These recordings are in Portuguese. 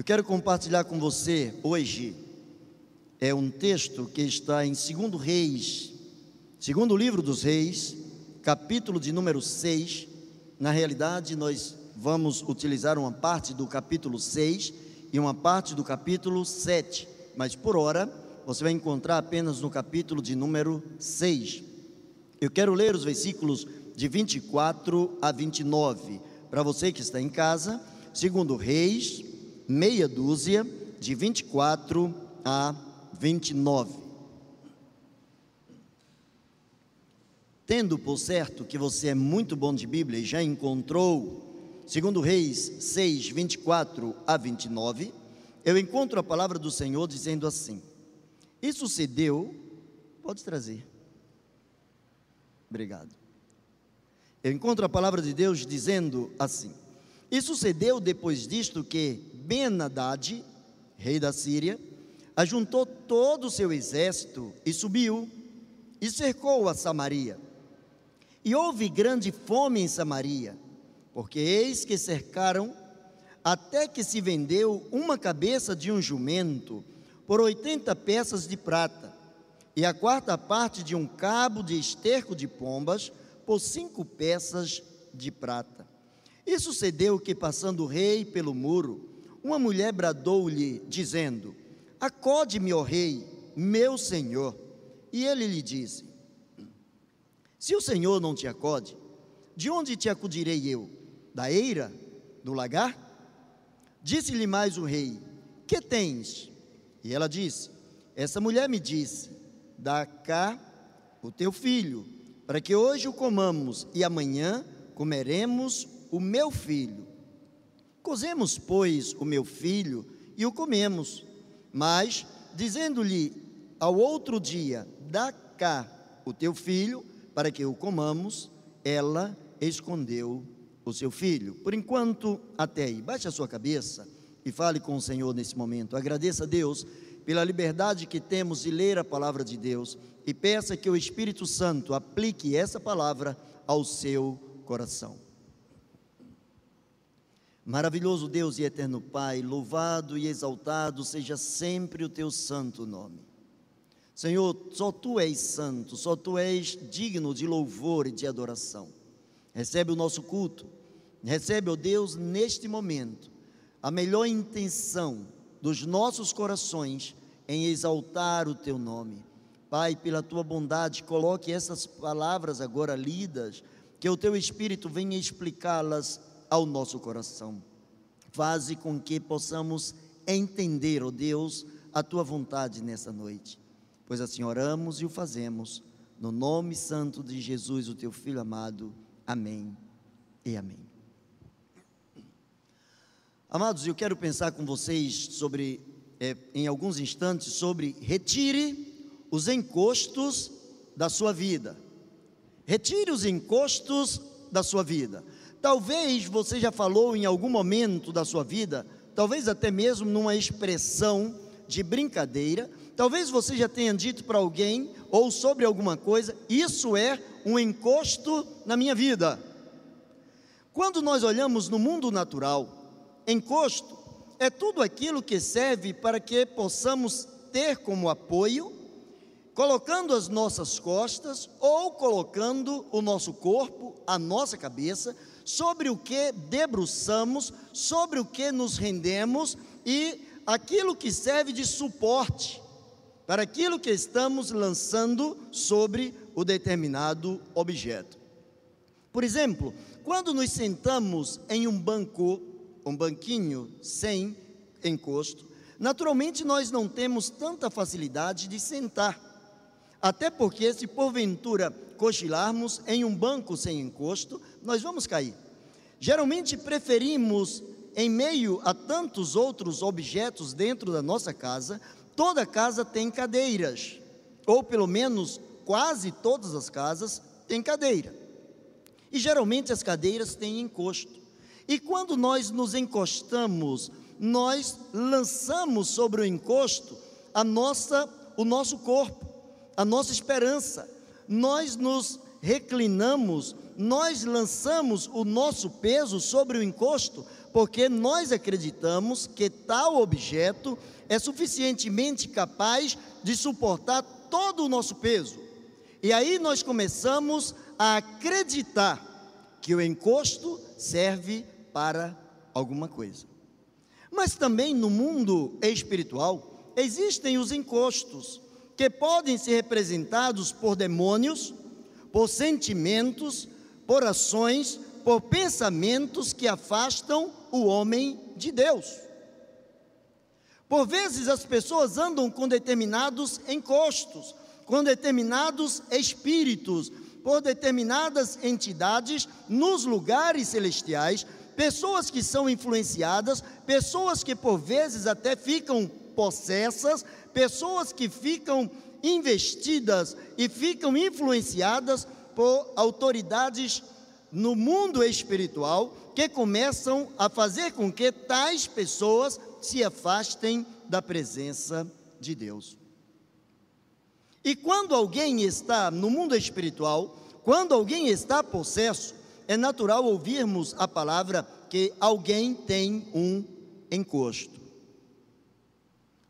Eu quero compartilhar com você hoje é um texto que está em 2 Reis, segundo livro dos Reis, capítulo de número 6. Na realidade, nós vamos utilizar uma parte do capítulo 6 e uma parte do capítulo 7, mas por hora você vai encontrar apenas no capítulo de número 6. Eu quero ler os versículos de 24 a 29. Para você que está em casa, segundo Reis, meia dúzia, de 24 a 29. Tendo por certo que você é muito bom de Bíblia e já encontrou, segundo Reis 6, 24 a 29, eu encontro a palavra do Senhor dizendo assim: E sucedeu, pode trazer. Obrigado. Eu encontro a palavra de Deus dizendo assim: E sucedeu depois disto que Ben-Hadad, rei da Síria, ajuntou todo o seu exército e subiu e cercou a Samaria. E houve grande fome em Samaria, porque eis que cercaram até que se vendeu uma cabeça de um jumento por oitenta peças de prata, e a quarta parte de um cabo de esterco de pombas por cinco peças de prata. E sucedeu que, passando o rei pelo muro, uma mulher bradou-lhe, dizendo: Acode-me, ó rei, meu senhor. E ele lhe disse: Se o senhor não te acode, de onde te acudirei eu? Da eira? Do lagar? Disse-lhe mais o rei: Que tens? E ela disse: Essa mulher me disse: Dá cá o teu filho, para que hoje o comamos e amanhã comeremos o meu filho. Cozemos, pois, o meu filho e o comemos. Mas, dizendo-lhe ao outro dia: Dá cá o teu filho, para que o comamos, ela escondeu o seu filho. Por enquanto, até aí. Baixe a sua cabeça e fale com o Senhor nesse momento. Agradeça a Deus pela liberdade que temos de ler a palavra de Deus e peça que o Espírito Santo aplique essa palavra ao seu coração. Maravilhoso Deus e eterno Pai, louvado e exaltado seja sempre o teu santo nome. Senhor, só tu és santo, só tu és digno de louvor e de adoração. Recebe o nosso culto, recebe, ó Deus, neste momento, a melhor intenção dos nossos corações em exaltar o teu nome. Pai, pela tua bondade, coloque essas palavras agora lidas, que o teu Espírito venha explicá-las ao nosso coração. Faze com que possamos entender, ó oh Deus, a tua vontade nessa noite. Pois assim oramos e o fazemos, no nome santo de Jesus, o teu filho amado. Amém e amém. Amados, eu quero pensar com vocês sobre, é, em alguns instantes, sobre retire os encostos da sua vida. Retire os encostos da sua vida. Talvez você já falou em algum momento da sua vida, talvez até mesmo numa expressão de brincadeira, talvez você já tenha dito para alguém ou sobre alguma coisa: Isso é um encosto na minha vida. Quando nós olhamos no mundo natural, encosto é tudo aquilo que serve para que possamos ter como apoio, colocando as nossas costas ou colocando o nosso corpo, a nossa cabeça, sobre o que debruçamos, sobre o que nos rendemos e aquilo que serve de suporte para aquilo que estamos lançando sobre o determinado objeto. Por exemplo, quando nos sentamos em um banco, um banquinho sem encosto, naturalmente nós não temos tanta facilidade de sentar. Até porque, se porventura cochilarmos em um banco sem encosto, nós vamos cair. Geralmente preferimos, em meio a tantos outros objetos dentro da nossa casa, toda casa tem cadeiras, ou pelo menos quase todas as casas têm cadeira. E geralmente as cadeiras têm encosto. E quando nós nos encostamos, nós lançamos sobre o encosto a nossa, o nosso corpo a nossa esperança. Nós nos reclinamos, nós lançamos o nosso peso sobre o encosto porque nós acreditamos que tal objeto é suficientemente capaz de suportar todo o nosso peso. E aí nós começamos a acreditar que o encosto serve para alguma coisa. Mas também no mundo espiritual existem os encostos, que podem ser representados por demônios, por sentimentos, por ações, por pensamentos que afastam o homem de Deus. Por vezes as pessoas andam com determinados encostos, com determinados espíritos, por determinadas entidades nos lugares celestiais, pessoas que são influenciadas, pessoas que por vezes até ficam possessas, pessoas que ficam investidas e ficam influenciadas por autoridades no mundo espiritual que começam a fazer com que tais pessoas se afastem da presença de Deus. E quando alguém está no mundo espiritual, quando alguém está possesso, é natural ouvirmos a palavra que alguém tem um encosto.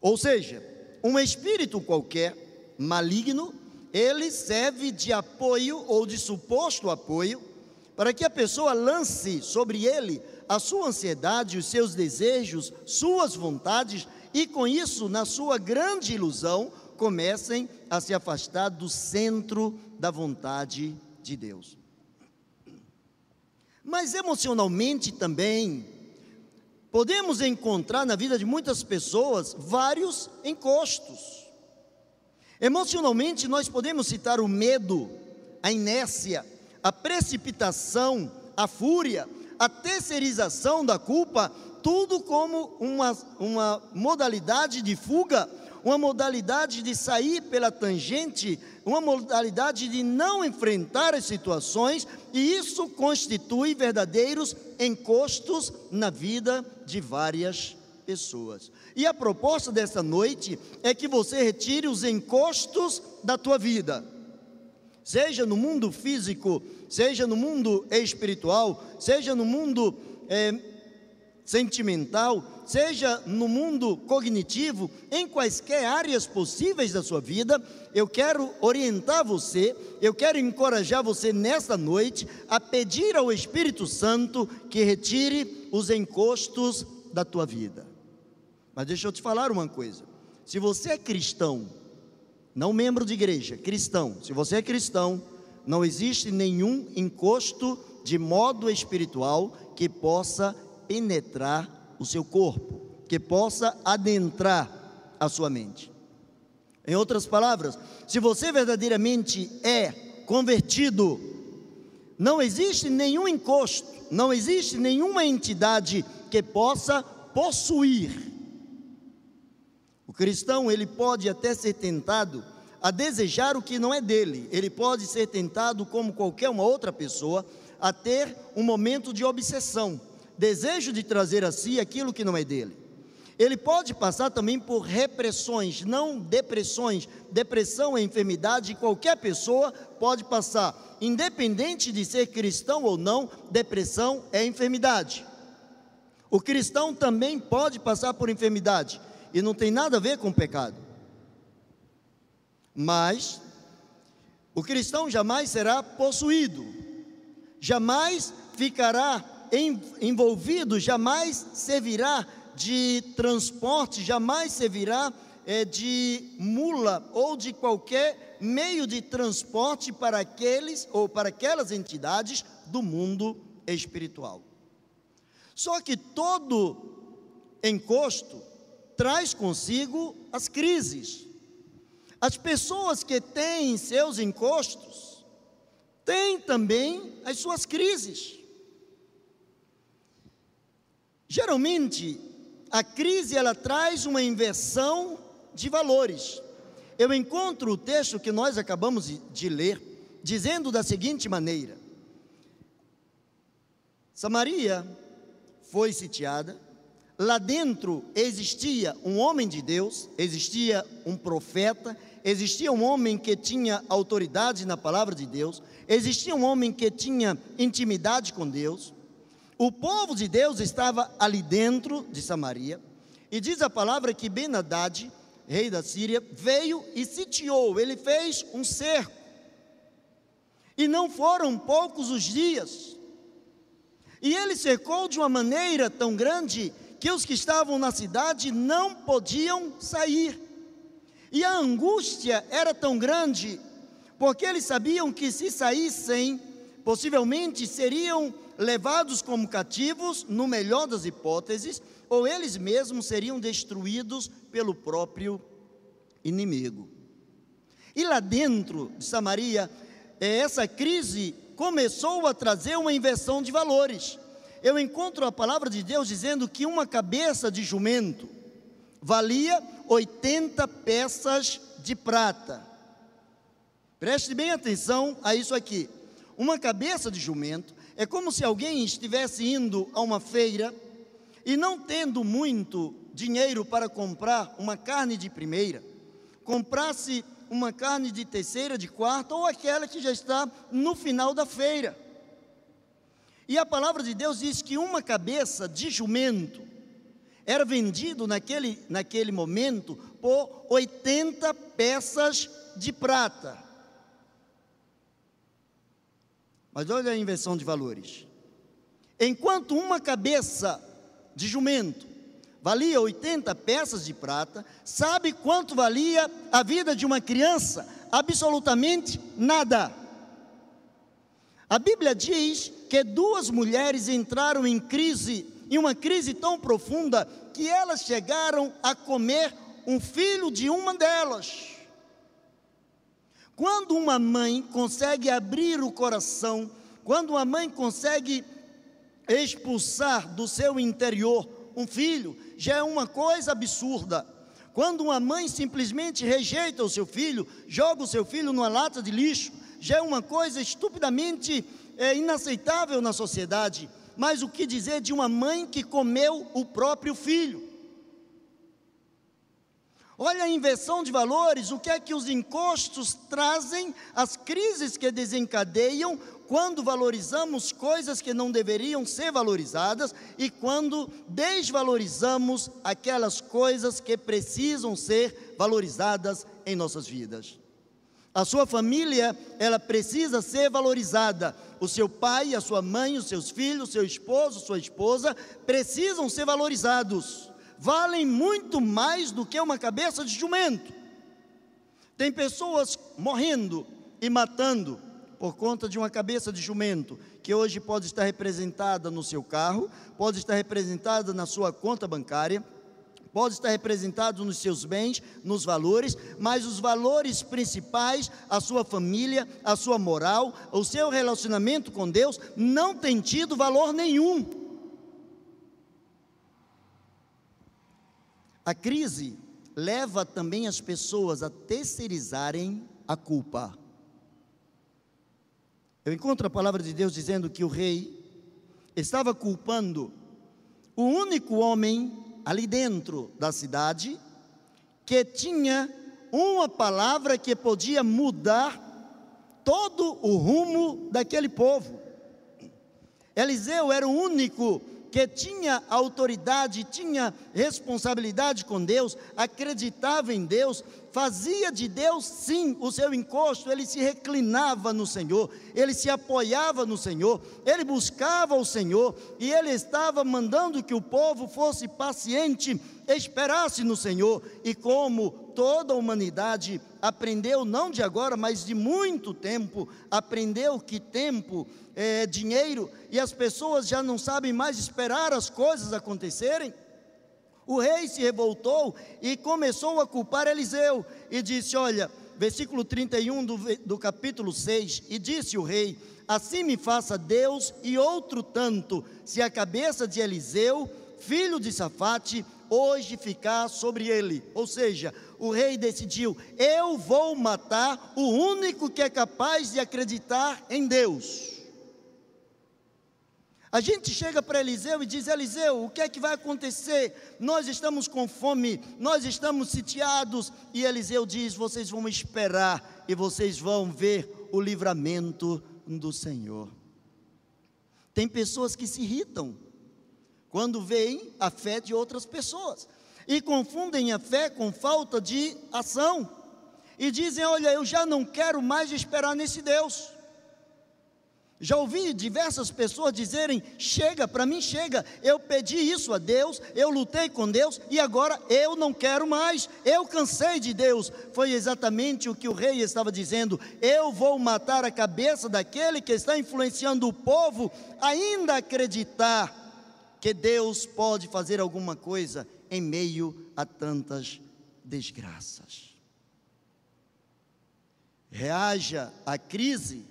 Ou seja, um espírito qualquer maligno, ele serve de apoio ou de suposto apoio para que a pessoa lance sobre ele a sua ansiedade, os seus desejos, suas vontades, e com isso, na sua grande ilusão, comecem a se afastar do centro da vontade de Deus. Mas emocionalmente também, podemos encontrar na vida de muitas pessoas vários encostos. Emocionalmente, nós podemos citar o medo, a inércia, a precipitação, a fúria, a terceirização da culpa, tudo como uma, uma modalidade de fuga, uma modalidade de sair pela tangente, uma modalidade de não enfrentar as situações, e isso constitui verdadeiros encostos na vida de várias pessoas. E a proposta dessa noite é que você retire os encostos da tua vida seja no mundo físico, seja no mundo espiritual, seja no mundo é, sentimental, seja no mundo cognitivo, em quaisquer áreas possíveis da sua vida, eu quero orientar você, eu quero encorajar você nesta noite a pedir ao Espírito Santo que retire os encostos da tua vida. Mas deixa eu te falar uma coisa: se você é cristão, não membro de igreja, cristão. Se você é cristão, não existe nenhum encosto de modo espiritual que possa penetrar o seu corpo, que possa adentrar a sua mente. Em outras palavras, se você verdadeiramente é convertido, não existe nenhum encosto, não existe nenhuma entidade que possa possuir o cristão, ele pode até ser tentado a desejar o que não é dele. Ele pode ser tentado, como qualquer uma outra pessoa, a ter um momento de obsessão, desejo de trazer a si aquilo que não é dele. Ele pode passar também por repressões, não depressões. Depressão é enfermidade, qualquer pessoa pode passar, independente de ser cristão ou não, depressão é enfermidade. O cristão também pode passar por enfermidade e não tem nada a ver com pecado. Mas o cristão jamais será possuído, jamais ficará envolvido, jamais servirá de transporte, jamais servirá é, de mula ou de qualquer meio de transporte para aqueles ou para aquelas entidades do mundo espiritual. Só que todo encosto traz consigo as crises. As pessoas que têm seus encostos têm também as suas crises. Geralmente, a crise ela traz uma inversão de valores. Eu encontro o texto que nós acabamos de ler, dizendo da seguinte maneira: Samaria foi sitiada, Lá dentro existia um homem de Deus, existia um profeta, existia um homem que tinha autoridade na palavra de Deus, existia um homem que tinha intimidade com Deus. O povo de Deus estava ali dentro de Samaria, e diz a palavra que Ben-Hadad, rei da Síria, veio e sitiou, ele fez um cerco. E não foram poucos os dias. E ele cercou de uma maneira tão grande que os que estavam na cidade não podiam sair. E a angústia era tão grande, porque eles sabiam que se saíssem, possivelmente seriam levados como cativos, no melhor das hipóteses, ou eles mesmos seriam destruídos pelo próprio inimigo. E lá dentro de Samaria, é, essa crise começou a trazer uma inversão de valores. Eu encontro a palavra de Deus dizendo que uma cabeça de jumento valia 80 peças de prata. Preste bem atenção a isso aqui. Uma cabeça de jumento é como se alguém estivesse indo a uma feira e não tendo muito dinheiro para comprar uma carne de primeira, comprasse uma carne de terceira, de quarta ou aquela que já está no final da feira. E a palavra de Deus diz que uma cabeça de jumento era vendido naquele, naquele momento por 80 peças de prata. Mas olha a inversão de valores. Enquanto uma cabeça de jumento valia 80 peças de prata, sabe quanto valia a vida de uma criança? Absolutamente nada. A Bíblia diz que duas mulheres entraram em crise, em uma crise tão profunda, que elas chegaram a comer um filho de uma delas. Quando uma mãe consegue abrir o coração, quando uma mãe consegue expulsar do seu interior um filho, já é uma coisa absurda. Quando uma mãe simplesmente rejeita o seu filho, joga o seu filho numa lata de lixo, já é uma coisa estupidamente é, inaceitável na sociedade. Mas o que dizer de uma mãe que comeu o próprio filho? Olha a inversão de valores, o que é que os encostos trazem, as crises que desencadeiam quando valorizamos coisas que não deveriam ser valorizadas e quando desvalorizamos aquelas coisas que precisam ser valorizadas em nossas vidas. A sua família, ela precisa ser valorizada. O seu pai, a sua mãe, os seus filhos, o seu esposo, sua esposa precisam ser valorizados valem muito mais do que uma cabeça de jumento. Tem pessoas morrendo e matando por conta de uma cabeça de jumento, que hoje pode estar representada no seu carro, pode estar representada na sua conta bancária, pode estar representado nos seus bens, nos valores, mas os valores principais, a sua família, a sua moral, o seu relacionamento com Deus, não tem tido valor nenhum. A crise leva também as pessoas a terceirizarem a culpa. Eu encontro a palavra de Deus dizendo que o rei estava culpando o único homem ali dentro da cidade que tinha uma palavra que podia mudar todo o rumo daquele povo. Eliseu era o único que tinha autoridade, tinha responsabilidade com Deus, acreditava em Deus, fazia de Deus sim o seu encosto, ele se reclinava no Senhor, ele se apoiava no Senhor, ele buscava o Senhor e ele estava mandando que o povo fosse paciente, esperasse no Senhor, e como toda a humanidade aprendeu, não de agora, mas de muito tempo, aprendeu que tempo é dinheiro e as pessoas já não sabem mais esperar as coisas acontecerem. O rei se revoltou e começou a culpar Eliseu e disse: Olha, versículo 31 do, do capítulo 6: E disse o rei: Assim me faça Deus e outro tanto, se a cabeça de Eliseu, filho de Safate, hoje ficar sobre ele. Ou seja, o rei decidiu: eu vou matar o único que é capaz de acreditar em Deus. A gente chega para Eliseu e diz: Eliseu, o que é que vai acontecer? Nós estamos com fome, nós estamos sitiados. E Eliseu diz: Vocês vão esperar e vocês vão ver o livramento do Senhor. Tem pessoas que se irritam quando veem a fé de outras pessoas e confundem a fé com falta de ação e dizem: Olha, eu já não quero mais esperar nesse Deus. Já ouvi diversas pessoas dizerem: chega, para mim chega, eu pedi isso a Deus, eu lutei com Deus e agora eu não quero mais, eu cansei de Deus. Foi exatamente o que o rei estava dizendo: eu vou matar a cabeça daquele que está influenciando o povo ainda acreditar que Deus pode fazer alguma coisa em meio a tantas desgraças. Reaja à crise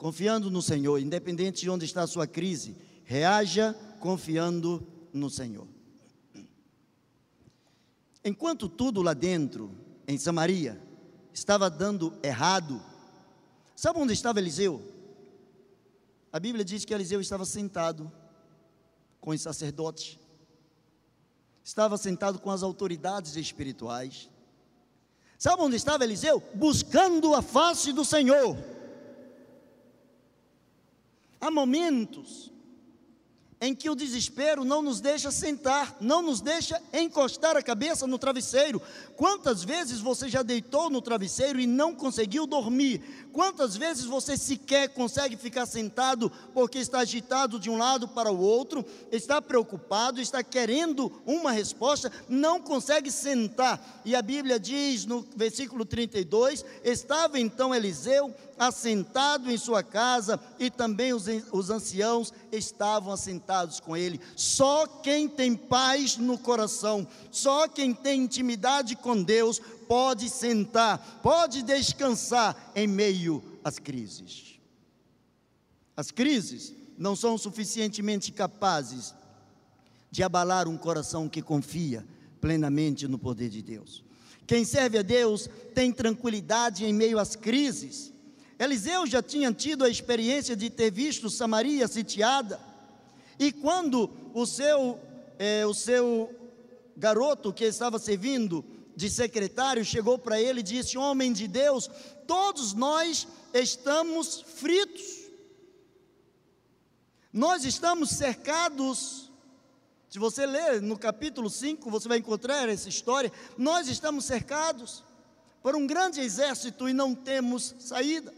confiando no Senhor, independente de onde está a sua crise, reaja confiando no Senhor. Enquanto tudo lá dentro, em Samaria, estava dando errado, sabe onde estava Eliseu? A Bíblia diz que Eliseu estava sentado com os sacerdotes, estava sentado com as autoridades espirituais. Sabe onde estava Eliseu? Buscando a face do Senhor. Há momentos em que o desespero não nos deixa sentar, não nos deixa encostar a cabeça no travesseiro. Quantas vezes você já deitou no travesseiro e não conseguiu dormir? Quantas vezes você sequer consegue ficar sentado porque está agitado de um lado para o outro, está preocupado, está querendo uma resposta, não consegue sentar? E a Bíblia diz no versículo 32: Estava então Eliseu assentado em sua casa, e também os, os anciãos estavam assentados com ele. Só quem tem paz no coração, só quem tem intimidade com Deus, pode sentar, pode descansar em meio às crises. As crises não são suficientemente capazes de abalar um coração que confia plenamente no poder de Deus. Quem serve a Deus tem tranquilidade em meio às crises, Eliseu já tinha tido a experiência de ter visto Samaria sitiada, e quando o seu, é, o seu garoto que estava servindo de secretário chegou para ele e disse: Homem de Deus, todos nós estamos fritos, nós estamos cercados. Se você ler no capítulo 5, você vai encontrar essa história. Nós estamos cercados por um grande exército e não temos saída.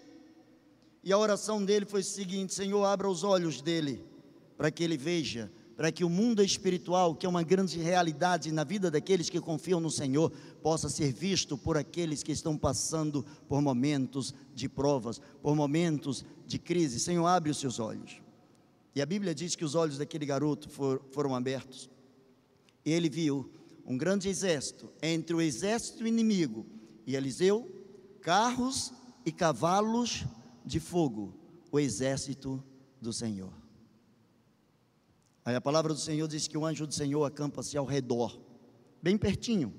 E a oração dele foi o seguinte: Senhor, abra os olhos dele, para que ele veja, para que o mundo espiritual, que é uma grande realidade na vida daqueles que confiam no Senhor, possa ser visto por aqueles que estão passando por momentos de provas, por momentos de crise. Senhor, abre os seus olhos. E a Bíblia diz que os olhos daquele garoto for, foram abertos. E ele viu um grande exército entre o exército inimigo e Eliseu, carros e cavalos de fogo o exército do Senhor. Aí a palavra do Senhor diz que o anjo do Senhor acampa-se ao redor, bem pertinho,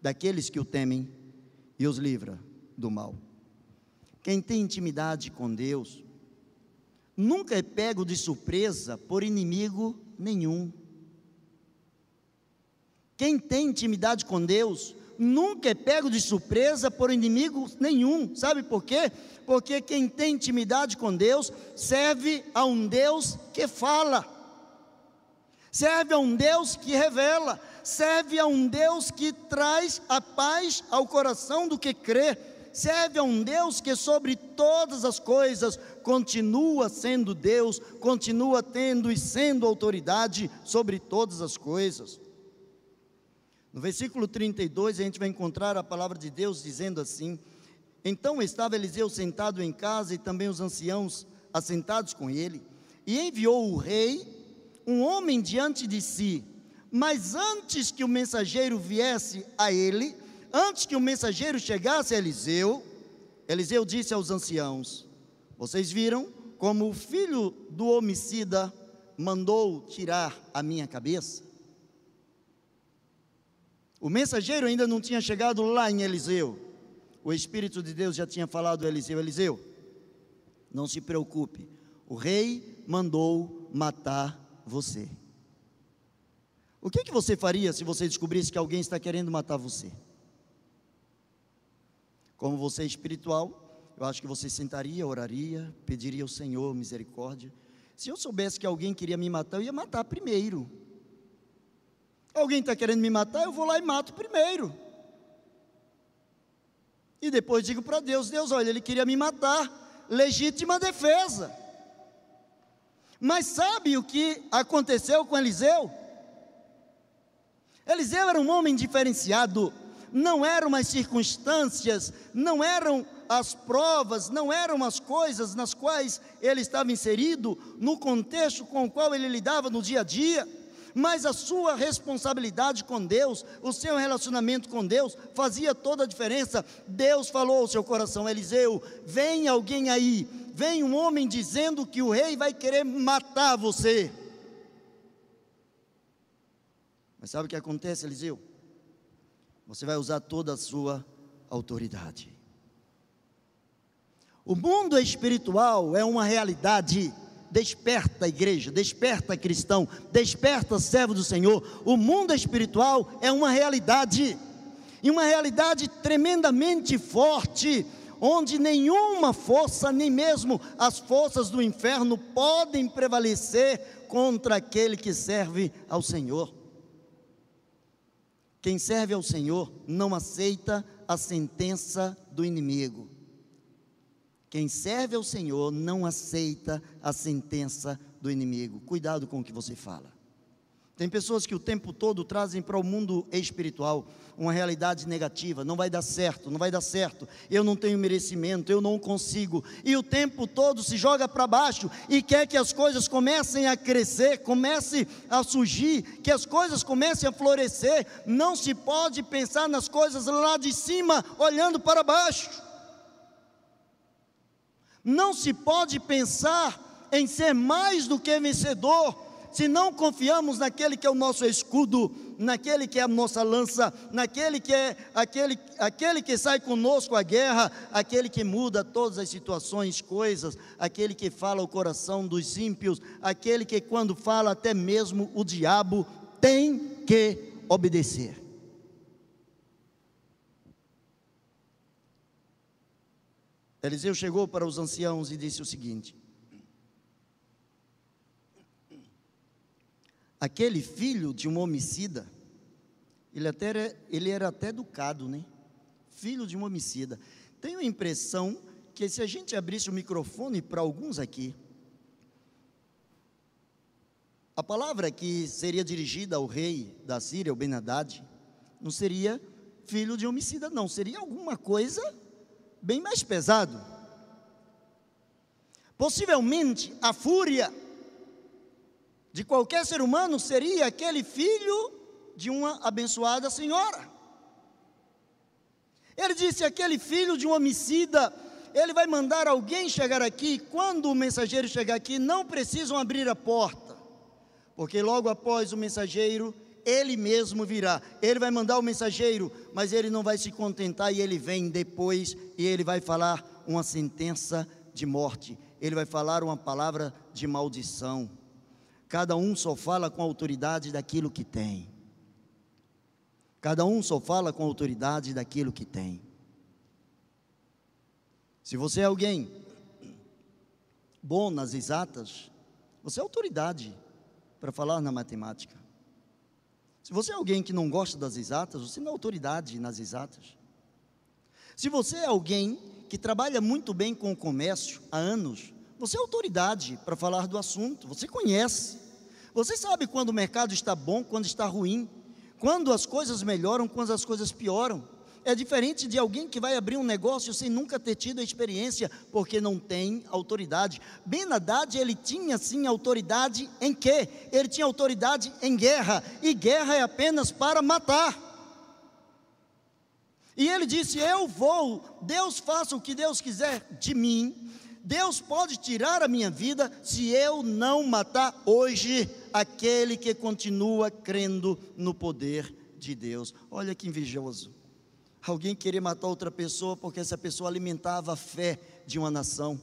daqueles que o temem e os livra do mal. Quem tem intimidade com Deus, nunca é pego de surpresa por inimigo nenhum. Quem tem intimidade com Deus, nunca é pego de surpresa por inimigo nenhum. Sabe por quê? Porque quem tem intimidade com Deus serve a um Deus que fala, serve a um Deus que revela, serve a um Deus que traz a paz ao coração do que crê, serve a um Deus que sobre todas as coisas continua sendo Deus, continua tendo e sendo autoridade sobre todas as coisas. No versículo 32, a gente vai encontrar a palavra de Deus dizendo assim: Então estava Eliseu sentado em casa e também os anciãos assentados com ele, e enviou o rei um homem diante de si. Mas antes que o mensageiro viesse a ele, antes que o mensageiro chegasse a Eliseu, Eliseu disse aos anciãos: Vocês viram como o filho do homicida mandou tirar a minha cabeça? O mensageiro ainda não tinha chegado lá em Eliseu. O Espírito de Deus já tinha falado a Eliseu: Eliseu, não se preocupe, o rei mandou matar você. O que, que você faria se você descobrisse que alguém está querendo matar você? Como você é espiritual, eu acho que você sentaria, oraria, pediria ao Senhor misericórdia. Se eu soubesse que alguém queria me matar, eu ia matar primeiro. Alguém está querendo me matar, eu vou lá e mato primeiro. E depois digo para Deus: Deus, olha, ele queria me matar, legítima defesa. Mas sabe o que aconteceu com Eliseu? Eliseu era um homem diferenciado, não eram as circunstâncias, não eram as provas, não eram as coisas nas quais ele estava inserido, no contexto com o qual ele lidava no dia a dia mas a sua responsabilidade com Deus, o seu relacionamento com Deus, fazia toda a diferença. Deus falou ao seu coração: Eliseu, vem alguém aí, vem um homem dizendo que o rei vai querer matar você. Mas sabe o que acontece, Eliseu? Você vai usar toda a sua autoridade. O mundo espiritual é uma realidade Desperta, igreja, desperta, cristão, desperta, servo do Senhor. O mundo espiritual é uma realidade, e uma realidade tremendamente forte, onde nenhuma força, nem mesmo as forças do inferno, podem prevalecer contra aquele que serve ao Senhor. Quem serve ao Senhor não aceita a sentença do inimigo. Quem serve ao Senhor não aceita a sentença do inimigo. Cuidado com o que você fala. Tem pessoas que o tempo todo trazem para o mundo espiritual uma realidade negativa, não vai dar certo, não vai dar certo, eu não tenho merecimento, eu não consigo, e o tempo todo se joga para baixo e quer que as coisas comecem a crescer, comece a surgir, que as coisas comecem a florescer. Não se pode pensar nas coisas lá de cima, olhando para baixo. Não se pode pensar em ser mais do que vencedor se não confiamos naquele que é o nosso escudo, naquele que é a nossa lança, naquele que é aquele, aquele que sai conosco à guerra, aquele que muda todas as situações, coisas, aquele que fala o coração dos ímpios, aquele que quando fala até mesmo o diabo tem que obedecer. Eliseu chegou para os anciãos e disse o seguinte: Aquele filho de um homicida, ele, até era, ele era até educado, né? Filho de um homicida. Tenho a impressão que se a gente abrisse o microfone para alguns aqui, a palavra que seria dirigida ao rei da Síria, o Ben Haddad, não seria filho de homicida, não, seria alguma coisa bem mais pesado. Possivelmente a fúria de qualquer ser humano seria aquele filho de uma abençoada senhora. Ele disse: aquele filho de um homicida, ele vai mandar alguém chegar aqui. Quando o mensageiro chegar aqui, não precisam abrir a porta, porque logo após o mensageiro ele mesmo virá. Ele vai mandar o mensageiro, mas ele não vai se contentar e ele vem depois e ele vai falar uma sentença de morte. Ele vai falar uma palavra de maldição. Cada um só fala com a autoridade daquilo que tem. Cada um só fala com a autoridade daquilo que tem. Se você é alguém bom nas exatas, você é autoridade para falar na matemática. Se você é alguém que não gosta das exatas, você não é autoridade nas exatas. Se você é alguém que trabalha muito bem com o comércio há anos, você é autoridade para falar do assunto, você conhece. Você sabe quando o mercado está bom, quando está ruim, quando as coisas melhoram, quando as coisas pioram. É diferente de alguém que vai abrir um negócio sem nunca ter tido a experiência, porque não tem autoridade. Ben Haddad, ele tinha sim autoridade em quê? Ele tinha autoridade em guerra, e guerra é apenas para matar. E ele disse: Eu vou, Deus faça o que Deus quiser de mim. Deus pode tirar a minha vida se eu não matar hoje aquele que continua crendo no poder de Deus. Olha que invejoso alguém querer matar outra pessoa porque essa pessoa alimentava a fé de uma nação.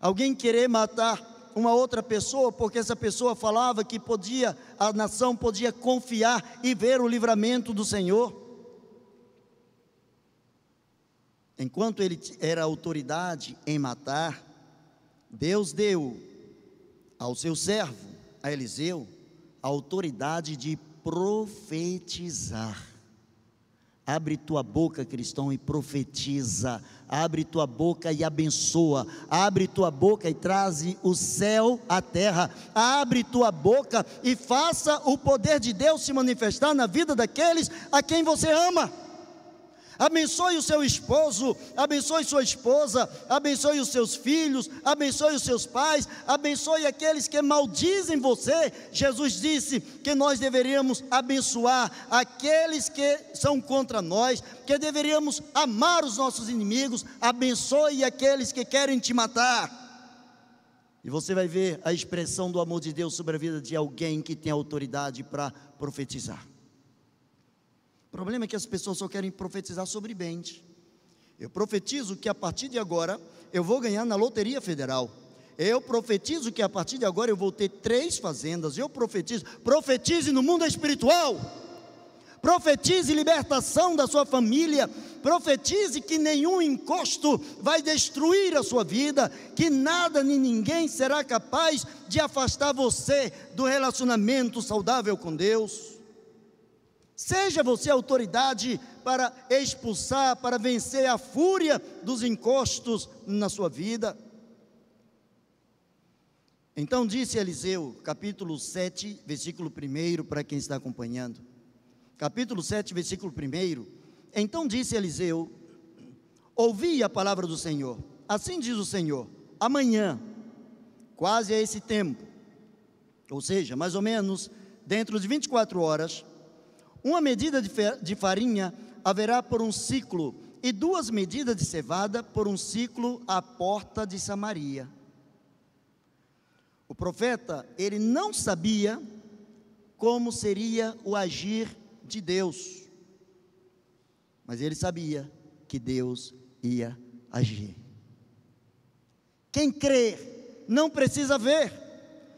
Alguém querer matar uma outra pessoa porque essa pessoa falava que podia, a nação podia confiar e ver o livramento do Senhor. Enquanto ele era autoridade em matar, Deus deu ao seu servo, a Eliseu, a autoridade de profetizar. Abre tua boca, cristão, e profetiza. Abre tua boca e abençoa. Abre tua boca e traze o céu à terra. Abre tua boca e faça o poder de Deus se manifestar na vida daqueles a quem você ama abençoe o seu esposo, abençoe sua esposa, abençoe os seus filhos, abençoe os seus pais, abençoe aqueles que maldizem você. Jesus disse que nós deveríamos abençoar aqueles que são contra nós, que deveríamos amar os nossos inimigos, abençoe aqueles que querem te matar. E você vai ver a expressão do amor de Deus sobre a vida de alguém que tem autoridade para profetizar. O problema é que as pessoas só querem profetizar sobre bens. Eu profetizo que a partir de agora eu vou ganhar na loteria federal. Eu profetizo que a partir de agora eu vou ter três fazendas. Eu profetizo, profetize no mundo espiritual. Profetize libertação da sua família. Profetize que nenhum encosto vai destruir a sua vida, que nada nem ninguém será capaz de afastar você do relacionamento saudável com Deus. Seja você autoridade para expulsar, para vencer a fúria dos encostos na sua vida. Então disse Eliseu, capítulo 7, versículo 1, para quem está acompanhando. Capítulo 7, versículo 1. Então disse Eliseu: Ouvi a palavra do Senhor. Assim diz o Senhor: amanhã, quase a esse tempo, ou seja, mais ou menos dentro de 24 horas, uma medida de farinha haverá por um ciclo, e duas medidas de cevada por um ciclo à porta de Samaria. O profeta, ele não sabia como seria o agir de Deus, mas ele sabia que Deus ia agir. Quem crê não precisa ver,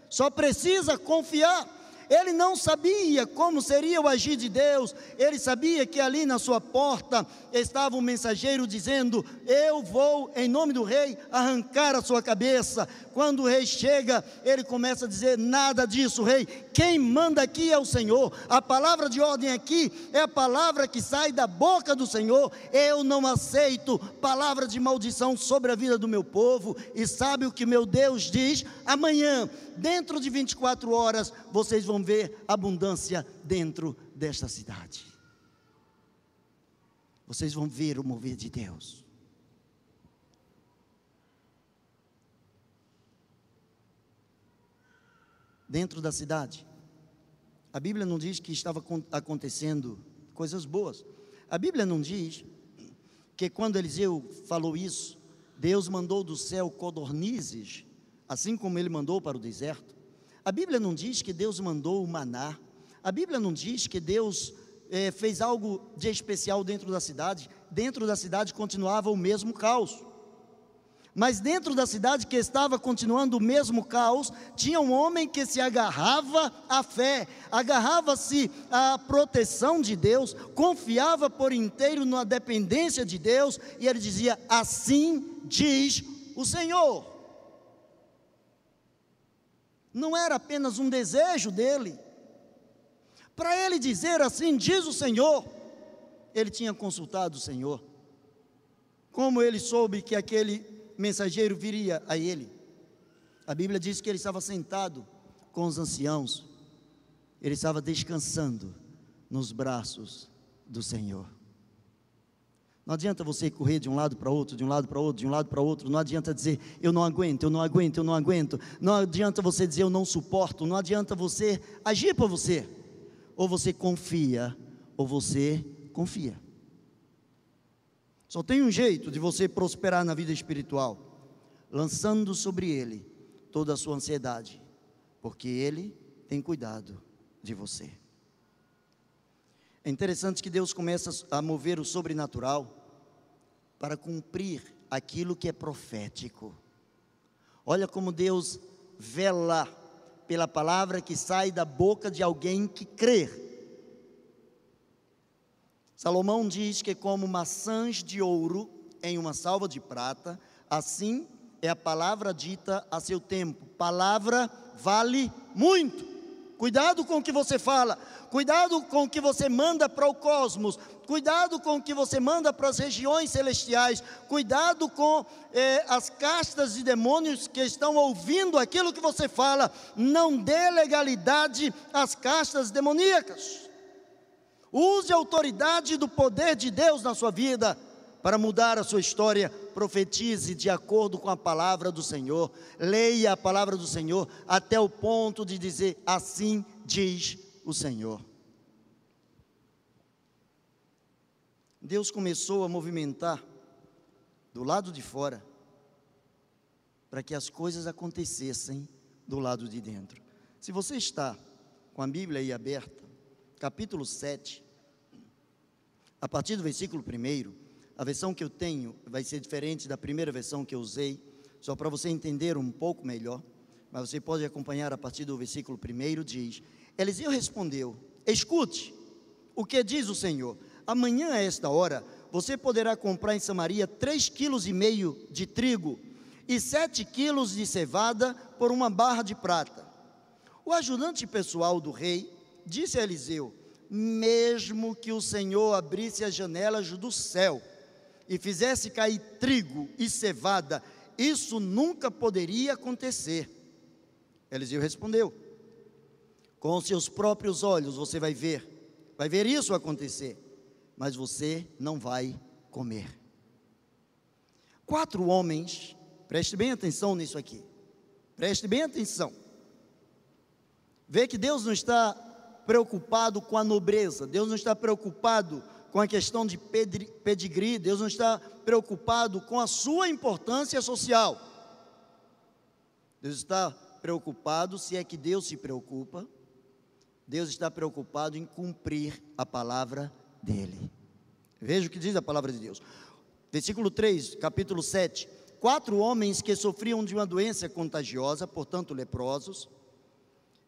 só precisa confiar. Ele não sabia como seria o agir de Deus, ele sabia que ali na sua porta estava um mensageiro dizendo: Eu vou, em nome do rei, arrancar a sua cabeça. Quando o rei chega, ele começa a dizer: Nada disso, rei. Quem manda aqui é o Senhor. A palavra de ordem aqui é a palavra que sai da boca do Senhor. Eu não aceito palavra de maldição sobre a vida do meu povo. E sabe o que meu Deus diz? Amanhã, dentro de 24 horas, vocês vão ver abundância dentro desta cidade. Vocês vão ver o mover de Deus. dentro da cidade. A Bíblia não diz que estava acontecendo coisas boas. A Bíblia não diz que quando Eliseu falou isso, Deus mandou do céu codornizes, assim como ele mandou para o deserto. A Bíblia não diz que Deus mandou o maná. A Bíblia não diz que Deus é, fez algo de especial dentro da cidade. Dentro da cidade continuava o mesmo caos. Mas dentro da cidade que estava continuando o mesmo caos, tinha um homem que se agarrava à fé, agarrava-se à proteção de Deus, confiava por inteiro na dependência de Deus, e ele dizia: Assim diz o Senhor. Não era apenas um desejo dele. Para ele dizer assim, diz o Senhor, ele tinha consultado o Senhor. Como ele soube que aquele mensageiro viria a ele. A Bíblia diz que ele estava sentado com os anciãos, ele estava descansando nos braços do Senhor. Não adianta você correr de um lado para outro, de um lado para outro, de um lado para outro. Não adianta dizer eu não aguento, eu não aguento, eu não aguento. Não adianta você dizer eu não suporto. Não adianta você agir por você. Ou você confia, ou você confia. Só tem um jeito de você prosperar na vida espiritual: lançando sobre Ele toda a sua ansiedade, porque Ele tem cuidado de você. É interessante que Deus começa a mover o sobrenatural para cumprir aquilo que é profético. Olha como Deus vela pela palavra que sai da boca de alguém que crê. Salomão diz que, como maçãs de ouro em uma salva de prata, assim é a palavra dita a seu tempo, palavra vale muito. Cuidado com o que você fala, cuidado com o que você manda para o cosmos, cuidado com o que você manda para as regiões celestiais, cuidado com eh, as castas de demônios que estão ouvindo aquilo que você fala, não dê legalidade às castas demoníacas. Use a autoridade do poder de Deus na sua vida para mudar a sua história. Profetize de acordo com a palavra do Senhor, leia a palavra do Senhor até o ponto de dizer: Assim diz o Senhor. Deus começou a movimentar do lado de fora para que as coisas acontecessem do lado de dentro. Se você está com a Bíblia aí aberta, capítulo 7, a partir do versículo 1, a versão que eu tenho vai ser diferente da primeira versão que eu usei, só para você entender um pouco melhor, mas você pode acompanhar a partir do versículo 1, diz: Eliseu respondeu: Escute, o que diz o Senhor? Amanhã, a esta hora, você poderá comprar em Samaria três quilos e meio de trigo e sete quilos de cevada por uma barra de prata. O ajudante pessoal do rei disse a Eliseu: Mesmo que o Senhor abrisse as janelas do céu e fizesse cair trigo e cevada, isso nunca poderia acontecer. Eliseu respondeu: Com seus próprios olhos você vai ver, vai ver isso acontecer mas você não vai comer. Quatro homens, preste bem atenção nisso aqui, preste bem atenção. Vê que Deus não está preocupado com a nobreza, Deus não está preocupado com a questão de pedigree, Deus não está preocupado com a sua importância social. Deus está preocupado, se é que Deus se preocupa, Deus está preocupado em cumprir a palavra dele. Veja o que diz a palavra de Deus. Versículo 3, capítulo 7. Quatro homens que sofriam de uma doença contagiosa, portanto leprosos,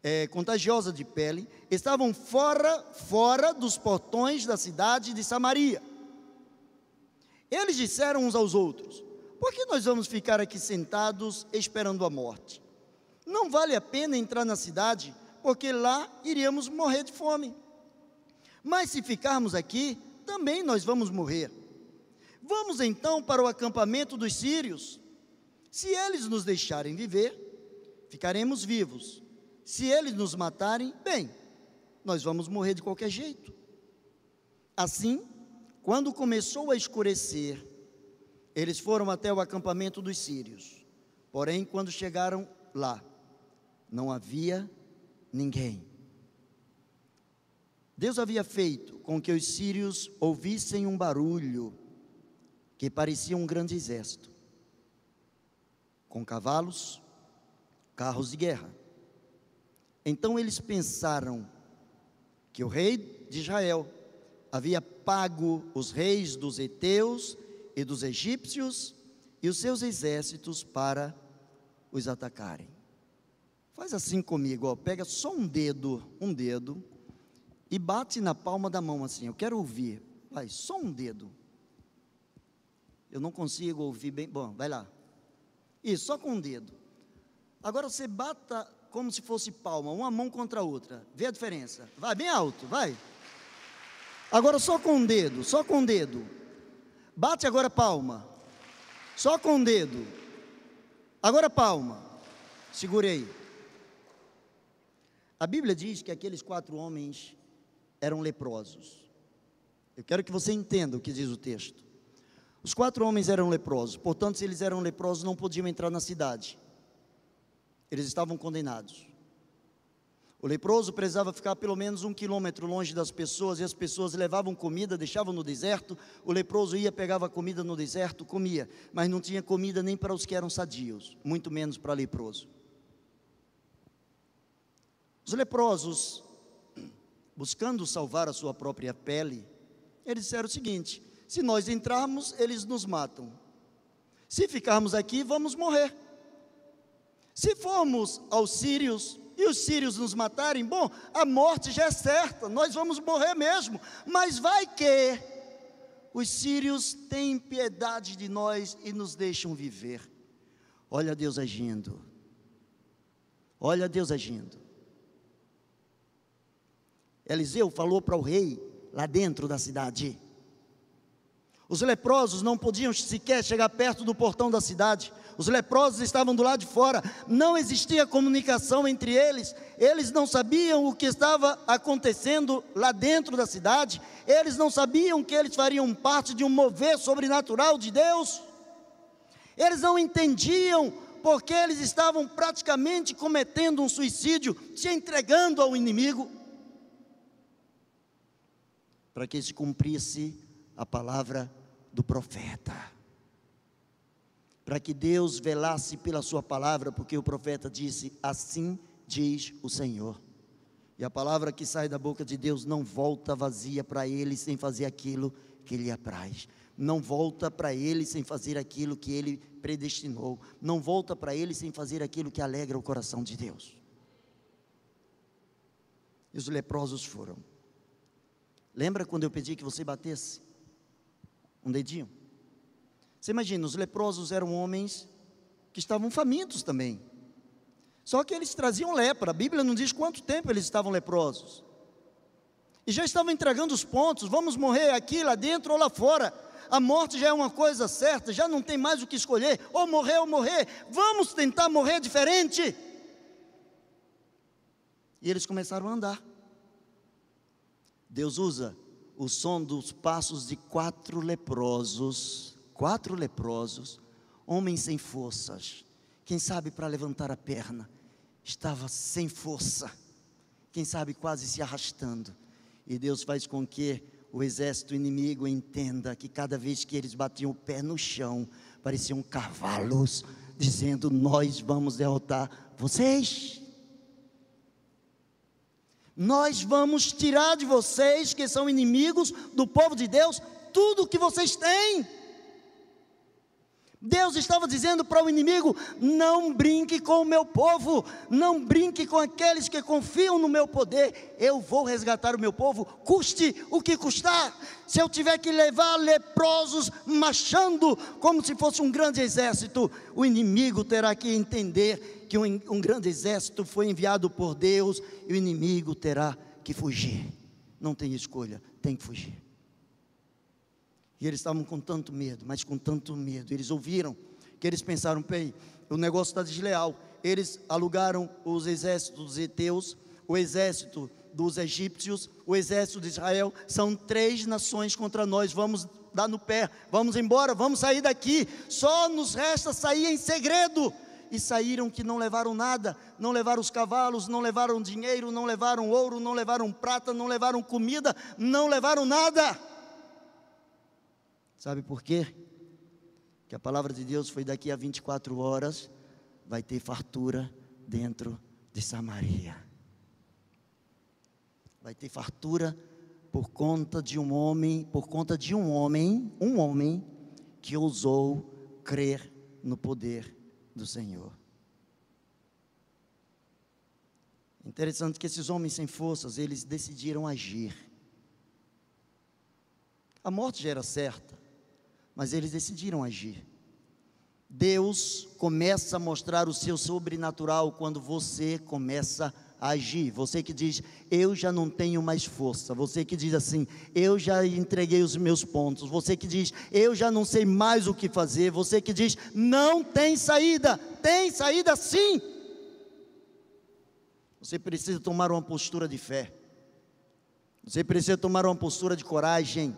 é, contagiosa de pele, estavam fora, fora dos portões da cidade de Samaria. Eles disseram uns aos outros: Por que nós vamos ficar aqui sentados esperando a morte? Não vale a pena entrar na cidade, porque lá iríamos morrer de fome. Mas se ficarmos aqui, também nós vamos morrer. Vamos então para o acampamento dos sírios. Se eles nos deixarem viver, ficaremos vivos. Se eles nos matarem, bem, nós vamos morrer de qualquer jeito. Assim, quando começou a escurecer, eles foram até o acampamento dos sírios. Porém, quando chegaram lá, não havia ninguém. Deus havia feito com que os sírios ouvissem um barulho que parecia um grande exército, com cavalos, carros de guerra. Então eles pensaram que o rei de Israel havia pago os reis dos heteus e dos egípcios e os seus exércitos para os atacarem. Faz assim comigo, ó, pega só um dedo, um dedo e bate na palma da mão assim. Eu quero ouvir. Vai, só um dedo. Eu não consigo ouvir bem. Bom, vai lá. Isso, só com um dedo. Agora você bata como se fosse palma, uma mão contra a outra. Vê a diferença. Vai bem alto, vai. Agora só com um dedo, só com um dedo. Bate agora palma. Só com um dedo. Agora palma. Segurei. A Bíblia diz que aqueles quatro homens eram leprosos. Eu quero que você entenda o que diz o texto. Os quatro homens eram leprosos, portanto, se eles eram leprosos, não podiam entrar na cidade. Eles estavam condenados. O leproso precisava ficar pelo menos um quilômetro longe das pessoas, e as pessoas levavam comida, deixavam no deserto. O leproso ia, pegava comida no deserto, comia, mas não tinha comida nem para os que eram sadios, muito menos para leproso. Os leprosos buscando salvar a sua própria pele, eles disseram o seguinte: se nós entrarmos, eles nos matam. Se ficarmos aqui, vamos morrer. Se formos aos sírios e os sírios nos matarem, bom, a morte já é certa, nós vamos morrer mesmo. Mas vai que os sírios têm piedade de nós e nos deixam viver. Olha Deus agindo. Olha Deus agindo. Eliseu falou para o rei lá dentro da cidade. Os leprosos não podiam sequer chegar perto do portão da cidade. Os leprosos estavam do lado de fora. Não existia comunicação entre eles. Eles não sabiam o que estava acontecendo lá dentro da cidade. Eles não sabiam que eles fariam parte de um mover sobrenatural de Deus. Eles não entendiam porque eles estavam praticamente cometendo um suicídio, se entregando ao inimigo. Para que se cumprisse a palavra do profeta. Para que Deus velasse pela sua palavra, porque o profeta disse: Assim diz o Senhor. E a palavra que sai da boca de Deus não volta vazia para ele sem fazer aquilo que lhe apraz. Não volta para ele sem fazer aquilo que ele predestinou. Não volta para ele sem fazer aquilo que alegra o coração de Deus. E os leprosos foram. Lembra quando eu pedi que você batesse? um dedinho. Você imagina, os leprosos eram homens que estavam famintos também. Só que eles traziam lepra. A Bíblia não diz quanto tempo eles estavam leprosos. E já estavam entregando os pontos: vamos morrer aqui, lá dentro ou lá fora. A morte já é uma coisa certa, já não tem mais o que escolher: ou morrer ou morrer. Vamos tentar morrer diferente. E eles começaram a andar. Deus usa o som dos passos de quatro leprosos, quatro leprosos, homens sem forças, quem sabe para levantar a perna, estava sem força, quem sabe quase se arrastando, e Deus faz com que o exército inimigo entenda que cada vez que eles batiam o pé no chão, pareciam cavalos, dizendo: Nós vamos derrotar vocês. Nós vamos tirar de vocês, que são inimigos do povo de Deus, tudo o que vocês têm. Deus estava dizendo para o inimigo: não brinque com o meu povo, não brinque com aqueles que confiam no meu poder. Eu vou resgatar o meu povo, custe o que custar. Se eu tiver que levar leprosos marchando como se fosse um grande exército, o inimigo terá que entender que um, um grande exército foi enviado por Deus e o inimigo terá que fugir. Não tem escolha, tem que fugir. E eles estavam com tanto medo, mas com tanto medo. Eles ouviram que eles pensaram: Pei, o negócio está desleal. Eles alugaram os exércitos dos Eteus, o exército dos egípcios, o exército de Israel. São três nações contra nós. Vamos dar no pé, vamos embora, vamos sair daqui. Só nos resta sair em segredo e saíram que não levaram nada, não levaram os cavalos, não levaram dinheiro, não levaram ouro, não levaram prata, não levaram comida, não levaram nada. Sabe por quê? Que a palavra de Deus foi daqui a 24 horas, vai ter fartura dentro de Samaria. Vai ter fartura por conta de um homem, por conta de um homem, um homem que ousou crer no poder do Senhor. Interessante que esses homens sem forças, eles decidiram agir. A morte já era certa, mas eles decidiram agir. Deus começa a mostrar o seu sobrenatural quando você começa a agir. Você que diz, eu já não tenho mais força. Você que diz assim, eu já entreguei os meus pontos. Você que diz, eu já não sei mais o que fazer. Você que diz, não tem saída. Tem saída sim. Você precisa tomar uma postura de fé. Você precisa tomar uma postura de coragem.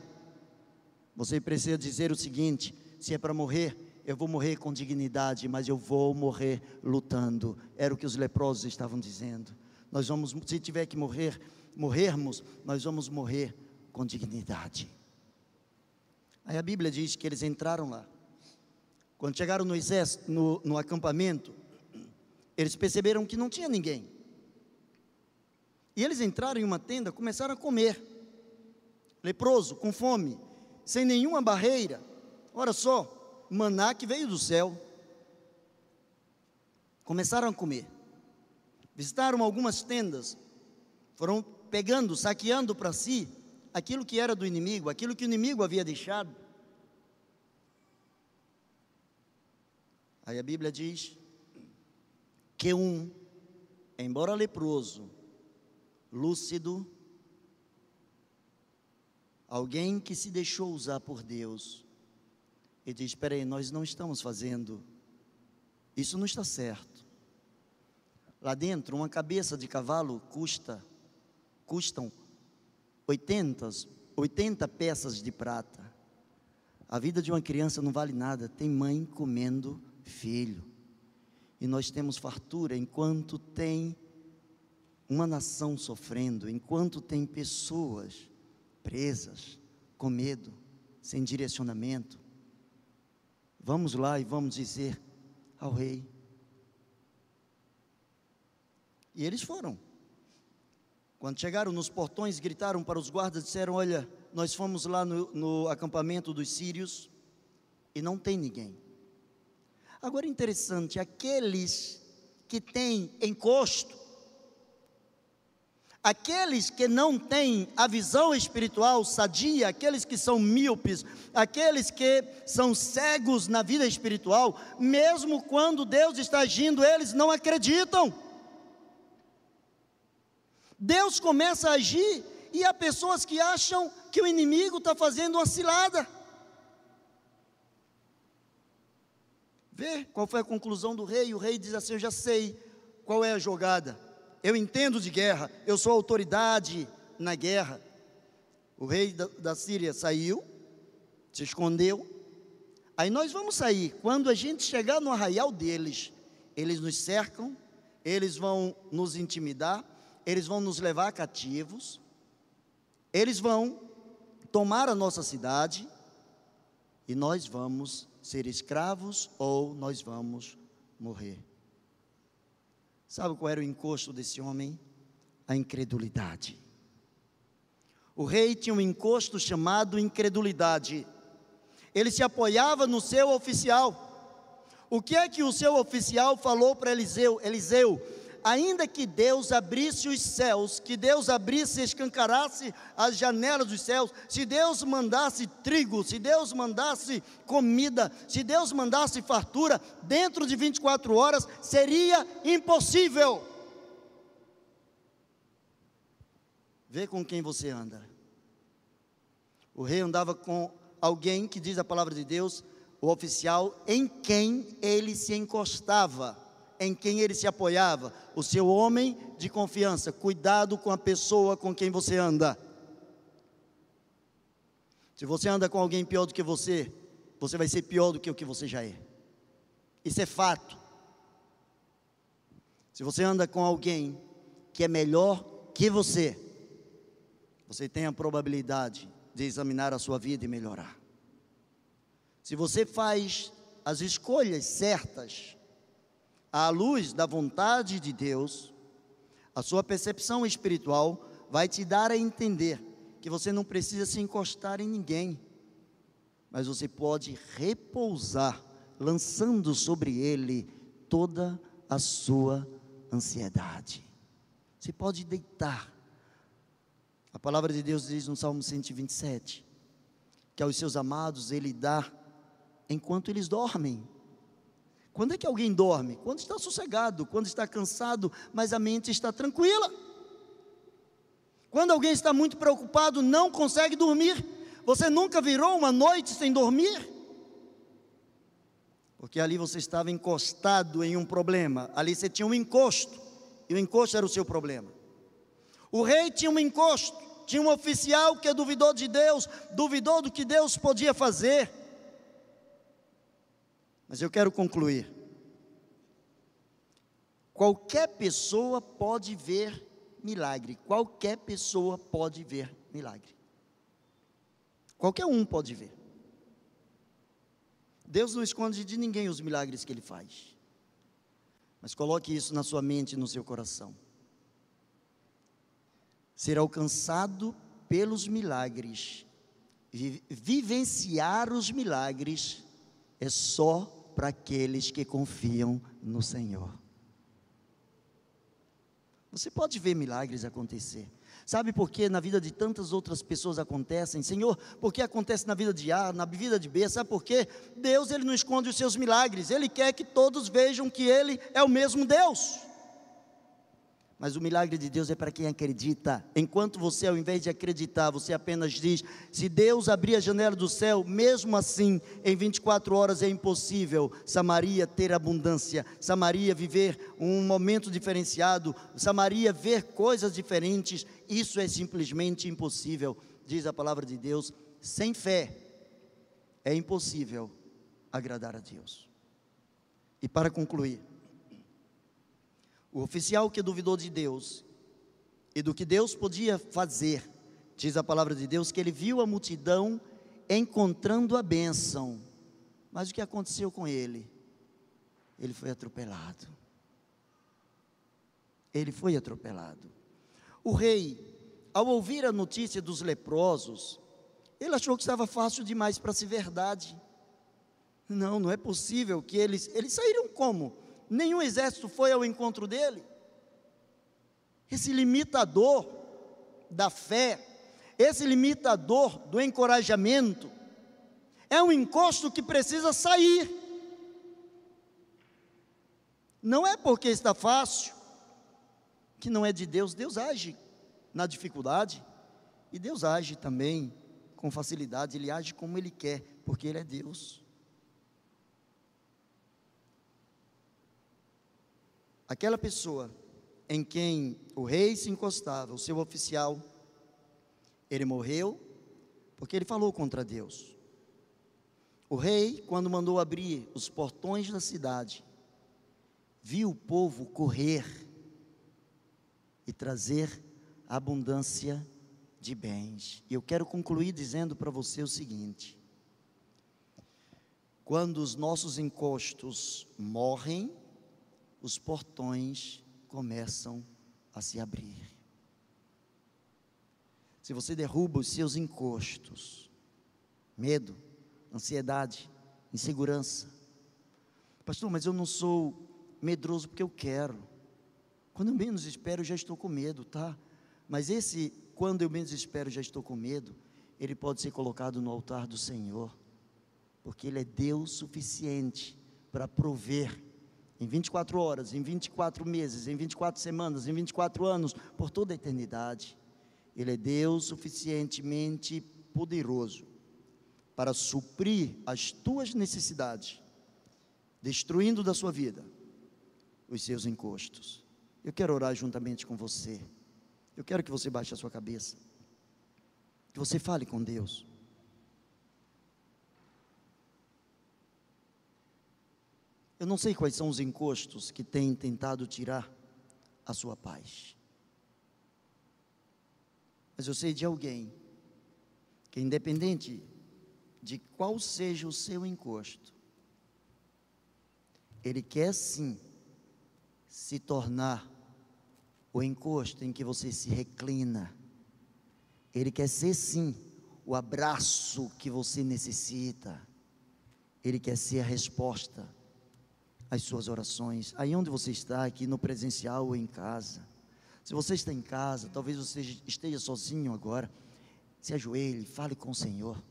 Você precisa dizer o seguinte: se é para morrer, eu vou morrer com dignidade, mas eu vou morrer lutando. Era o que os leprosos estavam dizendo. Nós vamos, se tiver que morrer, morrermos, nós vamos morrer com dignidade. Aí a Bíblia diz que eles entraram lá. Quando chegaram no exército, no, no acampamento, eles perceberam que não tinha ninguém. E eles entraram em uma tenda, começaram a comer. Leproso, com fome, sem nenhuma barreira. Olha só, maná que veio do céu. Começaram a comer visitaram algumas tendas, foram pegando, saqueando para si aquilo que era do inimigo, aquilo que o inimigo havia deixado. Aí a Bíblia diz que um embora leproso, lúcido, alguém que se deixou usar por Deus, e diz: Espera aí, nós não estamos fazendo, isso não está certo. Lá dentro, uma cabeça de cavalo custa, custam 80, 80 peças de prata. A vida de uma criança não vale nada, tem mãe comendo filho. E nós temos fartura enquanto tem uma nação sofrendo, enquanto tem pessoas presas, com medo, sem direcionamento. Vamos lá e vamos dizer ao rei. E eles foram. Quando chegaram nos portões, gritaram para os guardas, disseram: Olha, nós fomos lá no, no acampamento dos sírios e não tem ninguém. Agora interessante, aqueles que têm encosto, aqueles que não têm a visão espiritual sadia, aqueles que são míopes, aqueles que são cegos na vida espiritual, mesmo quando Deus está agindo, eles não acreditam. Deus começa a agir e há pessoas que acham que o inimigo está fazendo uma cilada. Vê qual foi a conclusão do rei. O rei diz assim: Eu já sei qual é a jogada. Eu entendo de guerra, eu sou autoridade na guerra. O rei da, da Síria saiu, se escondeu. Aí nós vamos sair. Quando a gente chegar no arraial deles, eles nos cercam, eles vão nos intimidar, eles vão nos levar cativos, eles vão tomar a nossa cidade e nós vamos ser escravos ou nós vamos morrer. Sabe qual era o encosto desse homem? A incredulidade. O rei tinha um encosto chamado incredulidade. Ele se apoiava no seu oficial. O que é que o seu oficial falou para Eliseu? Eliseu, ainda que Deus abrisse os céus, que Deus abrisse e escancarasse as janelas dos céus, se Deus mandasse trigo, se Deus mandasse comida, se Deus mandasse fartura, dentro de 24 horas seria impossível. Vê com quem você anda. O rei andava com alguém que diz a palavra de Deus, o oficial em quem ele se encostava em quem ele se apoiava, o seu homem de confiança. Cuidado com a pessoa com quem você anda. Se você anda com alguém pior do que você, você vai ser pior do que o que você já é. Isso é fato. Se você anda com alguém que é melhor que você, você tem a probabilidade de examinar a sua vida e melhorar. Se você faz as escolhas certas, à luz da vontade de Deus, a sua percepção espiritual vai te dar a entender que você não precisa se encostar em ninguém, mas você pode repousar, lançando sobre ele toda a sua ansiedade. Você pode deitar. A palavra de Deus diz no Salmo 127 que aos seus amados ele dá enquanto eles dormem. Quando é que alguém dorme? Quando está sossegado, quando está cansado, mas a mente está tranquila. Quando alguém está muito preocupado, não consegue dormir. Você nunca virou uma noite sem dormir? Porque ali você estava encostado em um problema, ali você tinha um encosto, e o encosto era o seu problema. O rei tinha um encosto, tinha um oficial que duvidou de Deus, duvidou do que Deus podia fazer. Mas eu quero concluir. Qualquer pessoa pode ver milagre. Qualquer pessoa pode ver milagre. Qualquer um pode ver. Deus não esconde de ninguém os milagres que ele faz. Mas coloque isso na sua mente e no seu coração. Ser alcançado pelos milagres, vivenciar os milagres, é só para aqueles que confiam no Senhor. Você pode ver milagres acontecer. Sabe por que na vida de tantas outras pessoas acontecem? Senhor, por que acontece na vida de A, na vida de B? Sabe por quê? Deus, Ele não esconde os seus milagres. Ele quer que todos vejam que Ele é o mesmo Deus. Mas o milagre de Deus é para quem acredita. Enquanto você, ao invés de acreditar, você apenas diz: se Deus abrir a janela do céu, mesmo assim, em 24 horas é impossível Samaria ter abundância, Samaria viver um momento diferenciado, Samaria ver coisas diferentes. Isso é simplesmente impossível, diz a palavra de Deus. Sem fé, é impossível agradar a Deus. E para concluir, o oficial que duvidou de Deus e do que Deus podia fazer, diz a palavra de Deus, que ele viu a multidão encontrando a bênção. Mas o que aconteceu com ele? Ele foi atropelado. Ele foi atropelado. O rei, ao ouvir a notícia dos leprosos, ele achou que estava fácil demais para ser verdade. Não, não é possível que eles. Eles saíram como? Nenhum exército foi ao encontro dele. Esse limitador da fé, esse limitador do encorajamento, é um encosto que precisa sair. Não é porque está fácil, que não é de Deus, Deus age na dificuldade, e Deus age também com facilidade, Ele age como Ele quer, porque Ele é Deus. Aquela pessoa em quem o rei se encostava, o seu oficial, ele morreu porque ele falou contra Deus. O rei, quando mandou abrir os portões da cidade, viu o povo correr e trazer abundância de bens. E eu quero concluir dizendo para você o seguinte: quando os nossos encostos morrem, os portões começam a se abrir. Se você derruba os seus encostos, medo, ansiedade, insegurança, pastor, mas eu não sou medroso porque eu quero. Quando eu menos espero, eu já estou com medo, tá? Mas esse, quando eu menos espero, já estou com medo, ele pode ser colocado no altar do Senhor, porque Ele é Deus suficiente para prover em 24 horas, em 24 meses, em 24 semanas, em 24 anos, por toda a eternidade. Ele é Deus suficientemente poderoso para suprir as tuas necessidades, destruindo da sua vida os seus encostos. Eu quero orar juntamente com você. Eu quero que você baixe a sua cabeça. Que você fale com Deus. Eu não sei quais são os encostos que têm tentado tirar a sua paz. Mas eu sei de alguém que, independente de qual seja o seu encosto, ele quer sim se tornar o encosto em que você se reclina. Ele quer ser sim o abraço que você necessita. Ele quer ser a resposta as suas orações, aí onde você está, aqui no presencial ou em casa. Se você está em casa, talvez você esteja sozinho agora, se ajoelhe, fale com o Senhor.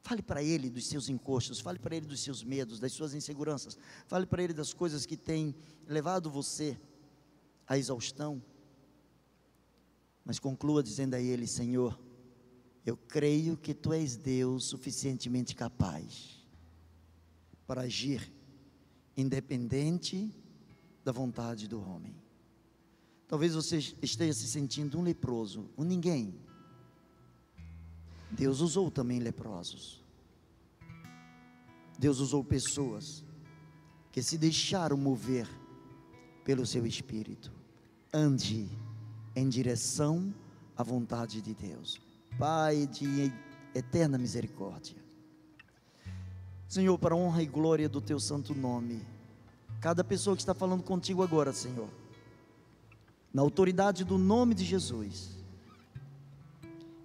Fale para Ele dos seus encostos, fale para Ele dos seus medos, das suas inseguranças, fale para Ele das coisas que têm levado você à exaustão. Mas conclua dizendo a Ele: Senhor, eu creio que Tu és Deus suficientemente capaz para agir independente da vontade do homem. Talvez você esteja se sentindo um leproso, um ninguém. Deus usou também leprosos. Deus usou pessoas que se deixaram mover pelo seu espírito. Ande em direção à vontade de Deus. Pai de eterna misericórdia. Senhor, para a honra e glória do teu santo nome. Cada pessoa que está falando contigo agora, Senhor, na autoridade do nome de Jesus,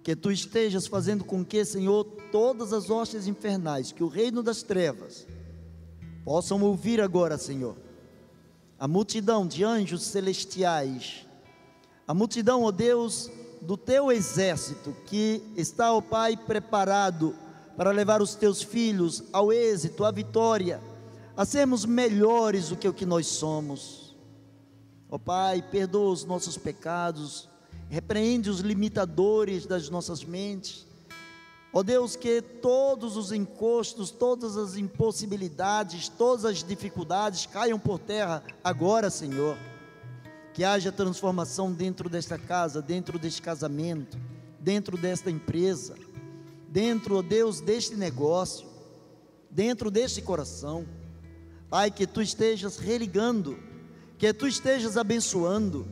que tu estejas fazendo com que, Senhor, todas as hostes infernais, que o reino das trevas, possam ouvir agora, Senhor, a multidão de anjos celestiais, a multidão, ó Deus, do teu exército, que está, ó Pai, preparado para levar os teus filhos ao êxito, à vitória, a sermos melhores do que o que nós somos. Ó Pai, perdoa os nossos pecados, repreende os limitadores das nossas mentes. Ó Deus, que todos os encostos, todas as impossibilidades, todas as dificuldades caiam por terra agora, Senhor. Que haja transformação dentro desta casa, dentro deste casamento, dentro desta empresa, dentro, ó Deus, deste negócio, dentro deste coração. Pai, que tu estejas religando, que tu estejas abençoando,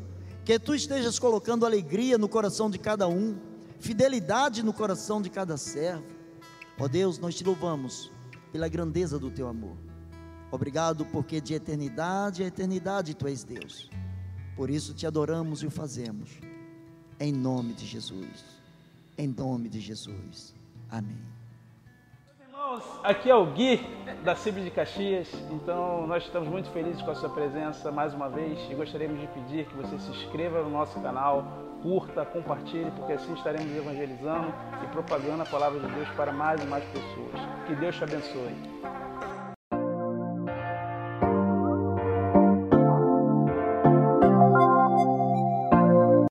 que tu estejas colocando alegria no coração de cada um, fidelidade no coração de cada servo. Ó Deus, nós te louvamos pela grandeza do teu amor. Obrigado porque de eternidade a eternidade tu és Deus. Por isso te adoramos e o fazemos. Em nome de Jesus. Em nome de Jesus. Amém. Irmãos, aqui é o Gui da CIB de Caxias, então nós estamos muito felizes com a sua presença mais uma vez e gostaríamos de pedir que você se inscreva no nosso canal, curta, compartilhe, porque assim estaremos evangelizando e propagando a palavra de Deus para mais e mais pessoas. Que Deus te abençoe.